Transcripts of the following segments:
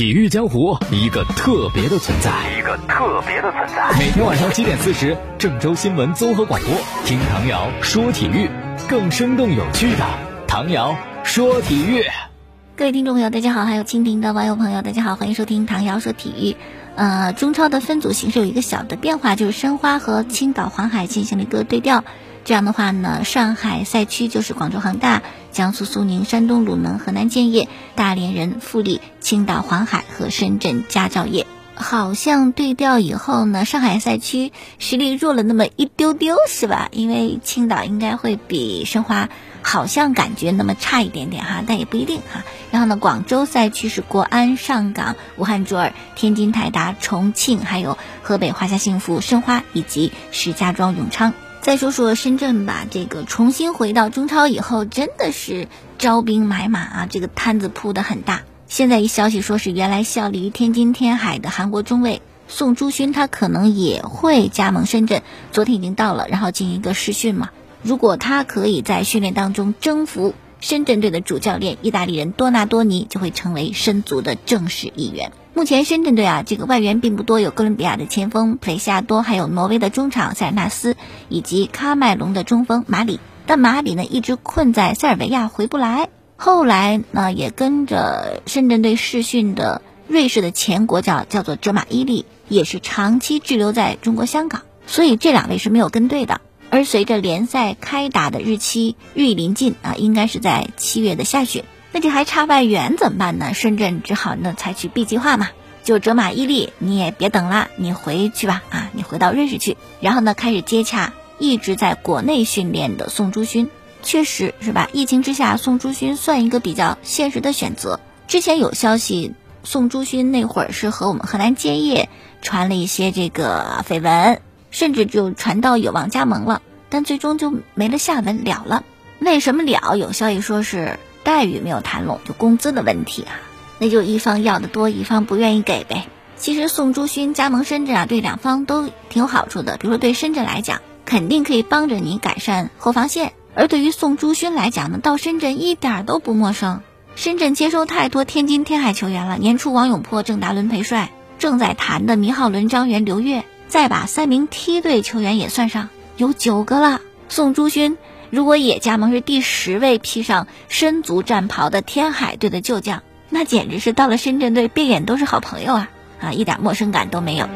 体育江湖一个特别的存在，一个特别的存在。每天晚上七点四十，郑州新闻综合广播，听唐瑶说体育，更生动有趣的唐瑶说体育。各位听众朋友，大家好，还有蜻蜓的网友朋友，大家好，欢迎收听唐瑶说体育。呃，中超的分组形式有一个小的变化，就是申花和青岛黄海进行了一个对调。这样的话呢，上海赛区就是广州恒大、江苏苏宁、山东鲁能、河南建业、大连人富力、青岛黄海和深圳佳兆业。好像对调以后呢，上海赛区实力弱了那么一丢丢，是吧？因为青岛应该会比申花好像感觉那么差一点点哈，但也不一定哈。然后呢，广州赛区是国安、上港、武汉卓尔、天津泰达、重庆，还有河北华夏幸福、申花以及石家庄永昌。再说说深圳吧，这个重新回到中超以后，真的是招兵买马啊，这个摊子铺的很大。现在一消息说是原来效力于天津天海的韩国中卫宋朱勋，他可能也会加盟深圳。昨天已经到了，然后进行一个试训嘛。如果他可以在训练当中征服深圳队的主教练意大利人多纳多尼，就会成为深足的正式一员。目前深圳队啊，这个外援并不多，有哥伦比亚的前锋普雷西亚多，还有挪威的中场塞尔纳斯，以及喀麦隆的中锋马里。但马里呢，一直困在塞尔维亚回不来。后来呢，也跟着深圳队试训的瑞士的前国脚叫做哲马伊利，也是长期滞留在中国香港，所以这两位是没有跟队的。而随着联赛开打的日期日益临近啊，应该是在七月的下旬。那这还差外援怎么办呢？深圳只好呢采取 B 计划嘛，就哲马伊利，你也别等了，你回去吧啊，你回到瑞士去，然后呢开始接洽一直在国内训练的宋朱勋。确实是吧？疫情之下，宋朱勋算一个比较现实的选择。之前有消息，宋朱勋那会儿是和我们河南建业传了一些这个绯闻，甚至就传到有望加盟了，但最终就没了下文了了。为什么了？有消息说是待遇没有谈拢，就工资的问题啊。那就一方要的多，一方不愿意给呗。其实宋朱勋加盟深圳啊，对两方都挺有好处的。比如说对深圳来讲，肯定可以帮着你改善后防线。而对于宋朱勋来讲呢，到深圳一点都不陌生。深圳接收太多天津天海球员了，年初王永珀、郑达伦陪帅，正在谈的倪浩伦、张元、刘越，再把三名梯队球员也算上，有九个了。宋朱勋如果也加盟，是第十位披上深足战袍的天海队的旧将，那简直是到了深圳队，闭眼都是好朋友啊！啊，一点陌生感都没有。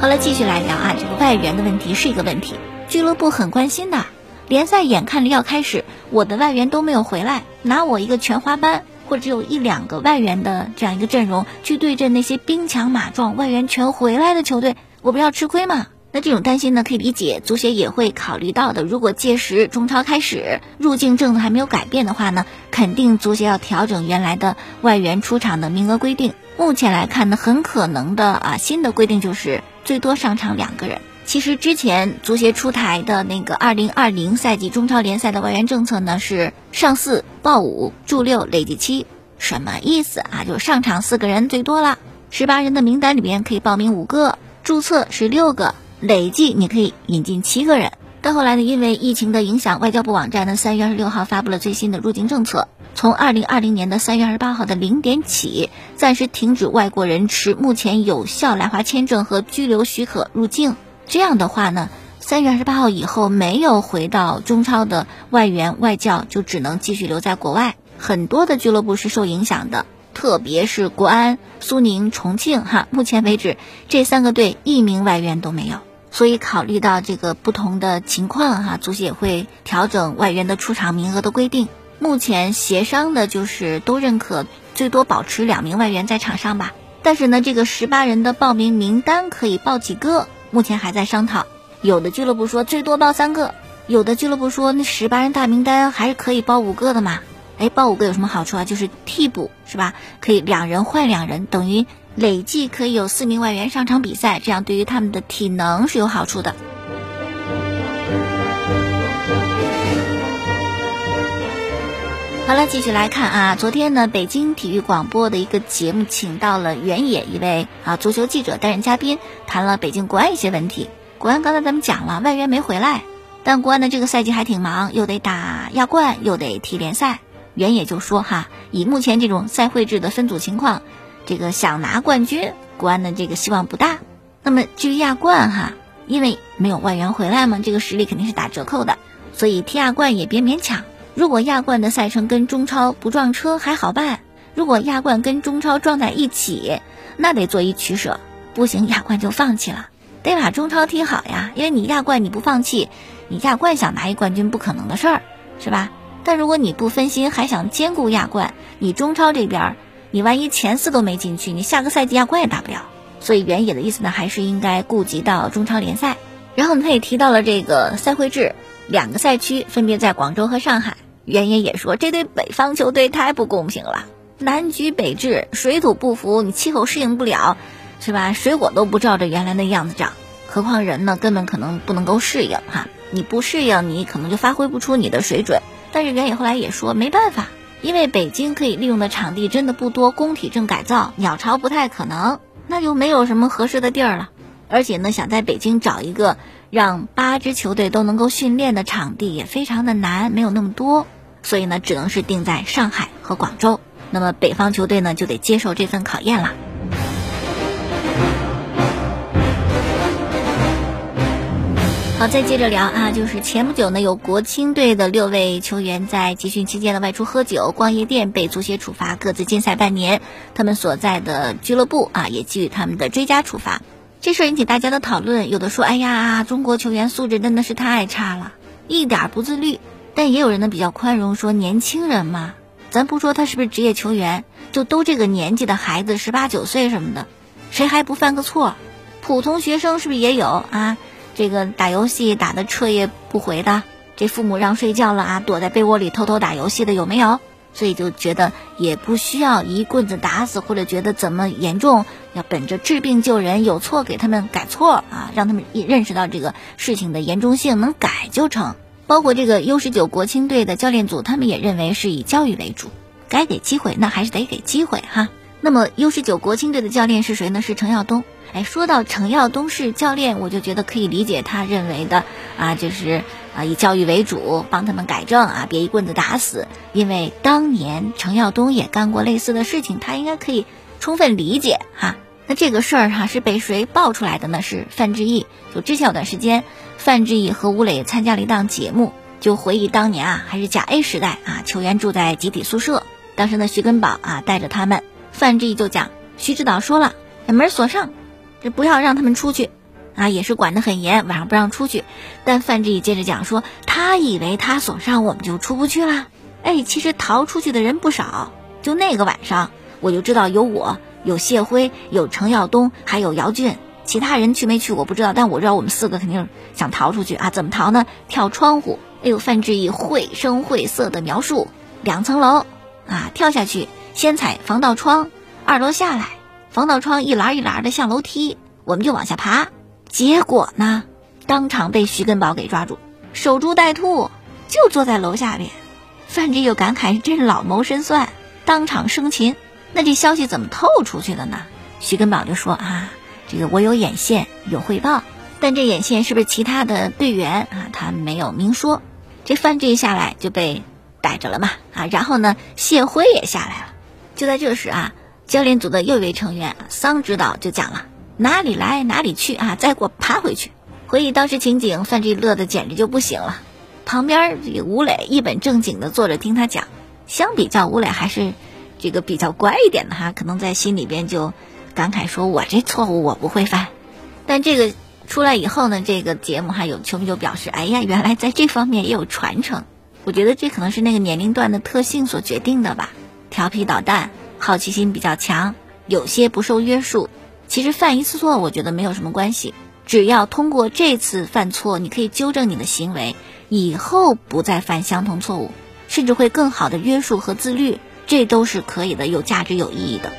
好了，继续来聊啊，这个外援的问题是一个问题，俱乐部很关心的。联赛眼看着要开始，我的外援都没有回来，拿我一个全华班或只有一两个外援的这样一个阵容去对阵那些兵强马壮、外援全回来的球队，我不要吃亏吗？那这种担心呢，可以理解，足协也会考虑到的。如果届时中超开始，入境政策还没有改变的话呢，肯定足协要调整原来的外援出场的名额规定。目前来看呢，很可能的啊，新的规定就是。最多上场两个人。其实之前足协出台的那个二零二零赛季中超联赛的外援政策呢，是上四报五助六累计七，什么意思啊？就是上场四个人最多了，十八人的名单里边可以报名五个，注册是六个，累计你可以引进七个人。但后来呢，因为疫情的影响，外交部网站呢三月二十六号发布了最新的入境政策。从二零二零年的三月二十八号的零点起，暂时停止外国人持目前有效来华签证和居留许可入境。这样的话呢，三月二十八号以后没有回到中超的外援外教就只能继续留在国外。很多的俱乐部是受影响的，特别是国安、苏宁、重庆哈，目前为止这三个队一名外援都没有。所以考虑到这个不同的情况哈，足协也会调整外援的出场名额的规定。目前协商的就是都认可，最多保持两名外援在场上吧。但是呢，这个十八人的报名名单可以报几个，目前还在商讨。有的俱乐部说最多报三个，有的俱乐部说那十八人大名单还是可以报五个的嘛。哎，报五个有什么好处啊？就是替补是吧？可以两人换两人，等于累计可以有四名外援上场比赛，这样对于他们的体能是有好处的。好了，继续来看啊。昨天呢，北京体育广播的一个节目，请到了原野一位啊足球记者担任嘉宾，谈了北京国安一些问题。国安刚才咱们讲了，外援没回来，但国安的这个赛季还挺忙，又得打亚冠，又得踢联赛。原野就说哈，以目前这种赛会制的分组情况，这个想拿冠军，国安的这个希望不大。那么至于亚冠哈，因为没有外援回来嘛，这个实力肯定是打折扣的，所以踢亚冠也别勉强。如果亚冠的赛程跟中超不撞车还好办，如果亚冠跟中超撞在一起，那得做一取舍。不行，亚冠就放弃了，得把中超踢好呀。因为你亚冠你不放弃，你亚冠想拿一冠军不可能的事儿，是吧？但如果你不分心，还想兼顾亚冠，你中超这边，你万一前四都没进去，你下个赛季亚冠也打不了。所以原野的意思呢，还是应该顾及到中超联赛。然后他也提到了这个赛会制。两个赛区分别在广州和上海，原野也说这对北方球队太不公平了。南橘北枳，水土不服，你气候适应不了，是吧？水果都不照着原来那样子长，何况人呢？根本可能不能够适应哈。你不适应，你可能就发挥不出你的水准。但是原野后来也说没办法，因为北京可以利用的场地真的不多，工体正改造，鸟巢不太可能，那就没有什么合适的地儿了。而且呢，想在北京找一个。让八支球队都能够训练的场地也非常的难，没有那么多，所以呢，只能是定在上海和广州。那么北方球队呢，就得接受这份考验了。好，再接着聊啊，就是前不久呢，有国青队的六位球员在集训期间呢外出喝酒、逛夜店，被足协处罚，各自禁赛半年。他们所在的俱乐部啊，也给予他们的追加处罚。这事儿引起大家的讨论，有的说：“哎呀，中国球员素质真的是太差了，一点不自律。”但也有人呢比较宽容，说：“年轻人嘛，咱不说他是不是职业球员，就都这个年纪的孩子，十八九岁什么的，谁还不犯个错？普通学生是不是也有啊？这个打游戏打的彻夜不回的，这父母让睡觉了啊，躲在被窝里偷偷打游戏的有没有？”所以就觉得也不需要一棍子打死，或者觉得怎么严重，要本着治病救人，有错给他们改错啊，让他们认识到这个事情的严重性，能改就成。包括这个 U 十九国青队的教练组，他们也认为是以教育为主，该给机会那还是得给机会哈。那么 U 十九国青队的教练是谁呢？是程耀东。哎，说到程耀东是教练，我就觉得可以理解他认为的啊，就是啊以教育为主，帮他们改正啊，别一棍子打死。因为当年程耀东也干过类似的事情，他应该可以充分理解哈。那这个事儿哈是被谁爆出来的呢？是范志毅。就之前有段时间，范志毅和吴磊参加了一档节目，就回忆当年啊，还是甲 A 时代啊，球员住在集体宿舍，当时呢徐根宝啊带着他们，范志毅就讲，徐指导说了，把门锁上。这不要让他们出去，啊，也是管得很严，晚上不让出去。但范志毅接着讲说，他以为他锁上，我们就出不去了。哎，其实逃出去的人不少。就那个晚上，我就知道有我，有谢辉，有程耀东，还有姚俊。其他人去没去我不知道，但我知道我们四个肯定想逃出去啊。怎么逃呢？跳窗户。哎呦，范志毅绘声绘色的描述，两层楼啊，跳下去，先踩防盗窗，二楼下来。防盗窗一栏一栏的像楼梯，我们就往下爬。结果呢，当场被徐根宝给抓住，守株待兔，就坐在楼下边。范志又感慨：“真是老谋深算，当场生擒。”那这消息怎么透出去的呢？徐根宝就说：“啊，这个我有眼线，有汇报，但这眼线是不是其他的队员啊？他没有明说。这范志下来就被逮着了嘛？啊，然后呢，谢辉也下来了。就在这时啊。”教练组的又一位成员桑指导就讲了：“哪里来哪里去啊！再给我爬回去。”回忆当时情景，范志乐的简直就不行了。旁边这个吴磊一本正经的坐着听他讲。相比较吴磊还是这个比较乖一点的哈，可能在心里边就感慨说：“我这错误我不会犯。”但这个出来以后呢，这个节目还有球迷就表示：“哎呀，原来在这方面也有传承。”我觉得这可能是那个年龄段的特性所决定的吧，调皮捣蛋。好奇心比较强，有些不受约束。其实犯一次错，我觉得没有什么关系。只要通过这次犯错，你可以纠正你的行为，以后不再犯相同错误，甚至会更好的约束和自律，这都是可以的，有价值、有意义的。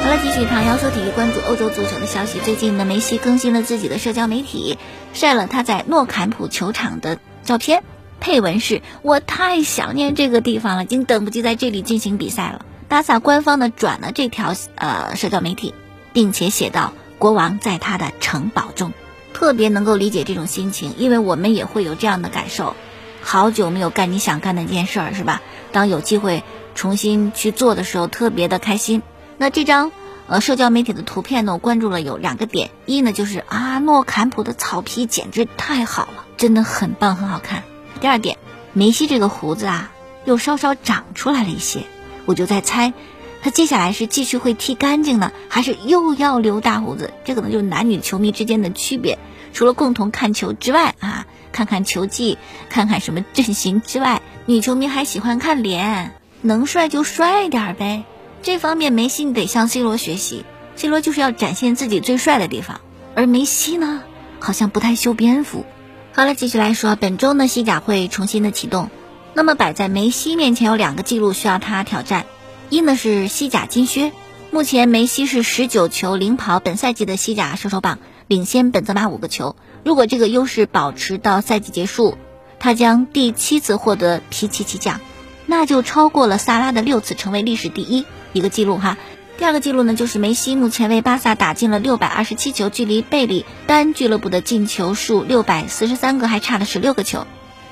好了，继续唐瑶说体育，关注欧洲足球的消息。最近呢，梅西更新了自己的社交媒体，晒了他在诺坎普球场的照片。配文是：我太想念这个地方了，已经等不及在这里进行比赛了。巴萨官方呢转了这条呃社交媒体，并且写道：国王在他的城堡中，特别能够理解这种心情，因为我们也会有这样的感受。好久没有干你想干的一件事儿，是吧？当有机会重新去做的时候，特别的开心。那这张呃社交媒体的图片呢，我关注了有两个点，一呢就是啊诺坎普的草皮简直太好了，真的很棒很好看。第二点，梅西这个胡子啊又稍稍长出来了一些，我就在猜。他接下来是继续会剃干净呢，还是又要留大胡子？这可能就是男女球迷之间的区别。除了共同看球之外啊，看看球技，看看什么阵型之外，女球迷还喜欢看脸，能帅就帅点呗。这方面梅西你得向 C 罗学习，C 罗就是要展现自己最帅的地方，而梅西呢，好像不太修边幅。好了，继续来说，本周呢西甲会重新的启动，那么摆在梅西面前有两个记录需要他挑战。一呢是西甲金靴，目前梅西是十九球领跑本赛季的西甲射手榜，领先本泽马五个球。如果这个优势保持到赛季结束，他将第七次获得皮奇奇奖，那就超过了萨拉的六次，成为历史第一一个记录哈。第二个记录呢，就是梅西目前为巴萨打进了六百二十七球，距离贝里单俱乐部的进球数六百四十三个还差了十六个球，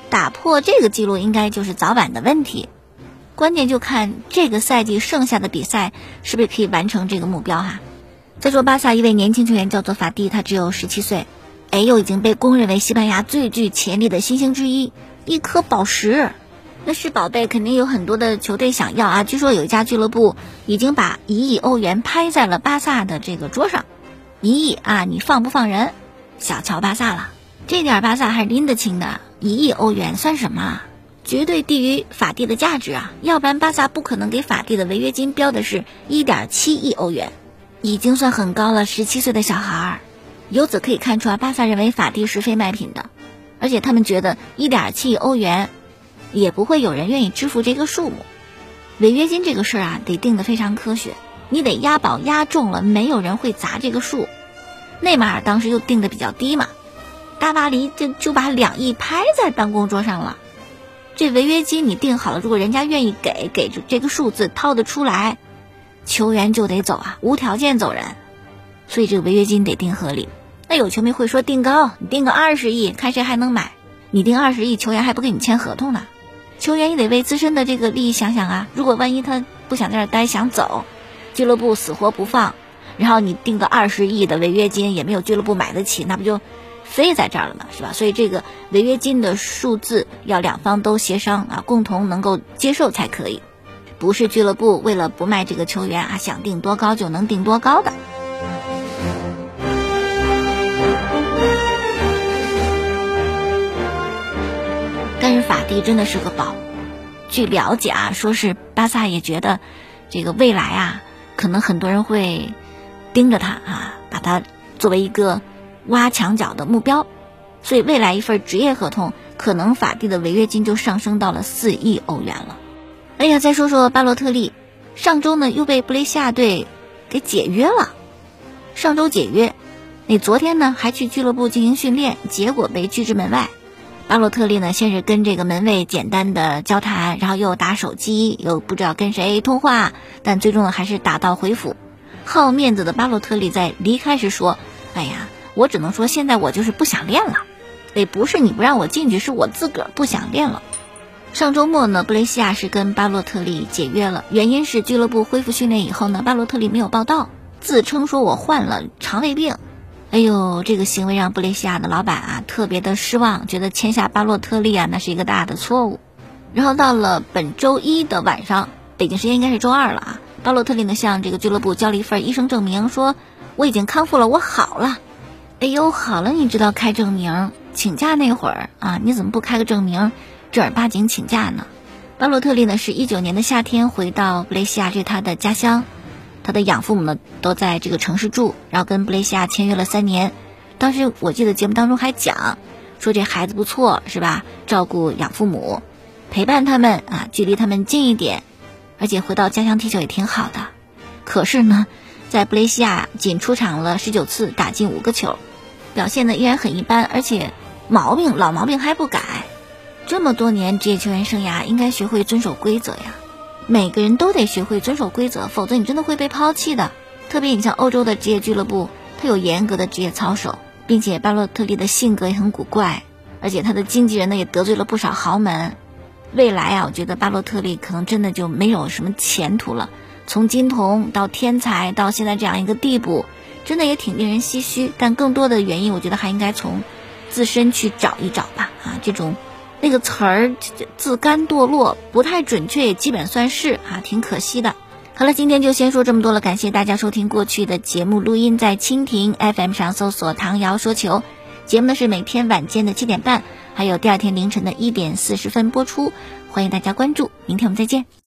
打破这个记录应该就是早晚的问题。关键就看这个赛季剩下的比赛是不是可以完成这个目标哈。再说巴萨一位年轻球员叫做法蒂，他只有十七岁，哎，又已经被公认为西班牙最具潜力的新星之一，一颗宝石，那是宝贝，肯定有很多的球队想要啊。据说有一家俱乐部已经把一亿欧元拍在了巴萨的这个桌上，一亿啊，你放不放人？小瞧巴萨了，这点巴萨还是拎得清的，一亿欧元算什么？绝对低于法蒂的价值啊！要不然巴萨不可能给法蒂的违约金标的是一点七亿欧元，已经算很高了。十七岁的小孩儿，由此可以看出啊，巴萨认为法蒂是非卖品的，而且他们觉得一点七亿欧元，也不会有人愿意支付这个数目。违约金这个事儿啊，得定的非常科学，你得押宝押中了，没有人会砸这个数。内马尔当时就定的比较低嘛，大巴黎就就把两亿拍在办公桌上了。这违约金你定好了，如果人家愿意给，给出这个数字掏得出来，球员就得走啊，无条件走人。所以这个违约金得定合理。那有球迷会说定高，你定个二十亿，看谁还能买？你定二十亿，球员还不跟你签合同呢？球员也得为自身的这个利益想想啊。如果万一他不想在这儿待，想走，俱乐部死活不放，然后你定个二十亿的违约金，也没有俱乐部买得起，那不就？飞在这儿了嘛，是吧？所以这个违约金的数字要两方都协商啊，共同能够接受才可以，不是俱乐部为了不卖这个球员啊，想定多高就能定多高的。法蒂真的是个宝，据了解啊，说是巴萨也觉得这个未来啊，可能很多人会盯着他啊，把他作为一个。挖墙角的目标，所以未来一份职业合同，可能法蒂的违约金就上升到了四亿欧元了。哎呀，再说说巴洛特利，上周呢又被布雷西亚队给解约了。上周解约，那昨天呢还去俱乐部进行训练，结果被拒之门外。巴洛特利呢先是跟这个门卫简单的交谈，然后又打手机，又不知道跟谁通话，但最终呢还是打道回府。好面子的巴洛特利在离开时说：“哎呀。”我只能说，现在我就是不想练了，得不是你不让我进去，是我自个儿不想练了。上周末呢，布雷西亚是跟巴洛特利解约了，原因是俱乐部恢复训练以后呢，巴洛特利没有报到，自称说我患了肠胃病。哎呦，这个行为让布雷西亚的老板啊特别的失望，觉得签下巴洛特利啊那是一个大的错误。然后到了本周一的晚上，北京时间应该是周二了啊，巴洛特利呢向这个俱乐部交了一份医生证明，说我已经康复了，我好了。哎呦，好了，你知道开证明请假那会儿啊，你怎么不开个证明，正儿八经请假呢？巴洛特利呢是一九年的夏天回到布雷西亚，这是他的家乡，他的养父母呢都在这个城市住，然后跟布雷西亚签约了三年。当时我记得节目当中还讲，说这孩子不错是吧？照顾养父母，陪伴他们啊，距离他们近一点，而且回到家乡踢球也挺好的。可是呢，在布雷西亚仅出场了十九次，打进五个球。表现的依然很一般，而且毛病老毛病还不改。这么多年职业球员生涯，应该学会遵守规则呀。每个人都得学会遵守规则，否则你真的会被抛弃的。特别你像欧洲的职业俱乐部，它有严格的职业操守，并且巴洛特利的性格也很古怪，而且他的经纪人呢也得罪了不少豪门。未来啊，我觉得巴洛特利可能真的就没有什么前途了。从金童到天才到现在这样一个地步，真的也挺令人唏嘘。但更多的原因，我觉得还应该从自身去找一找吧。啊，这种那个词儿自甘堕落不太准确，也基本算是啊，挺可惜的。好了，今天就先说这么多了，感谢大家收听过去的节目录音，在蜻蜓 FM 上搜索“唐瑶说球”，节目呢是每天晚间的七点半，还有第二天凌晨的一点四十分播出，欢迎大家关注，明天我们再见。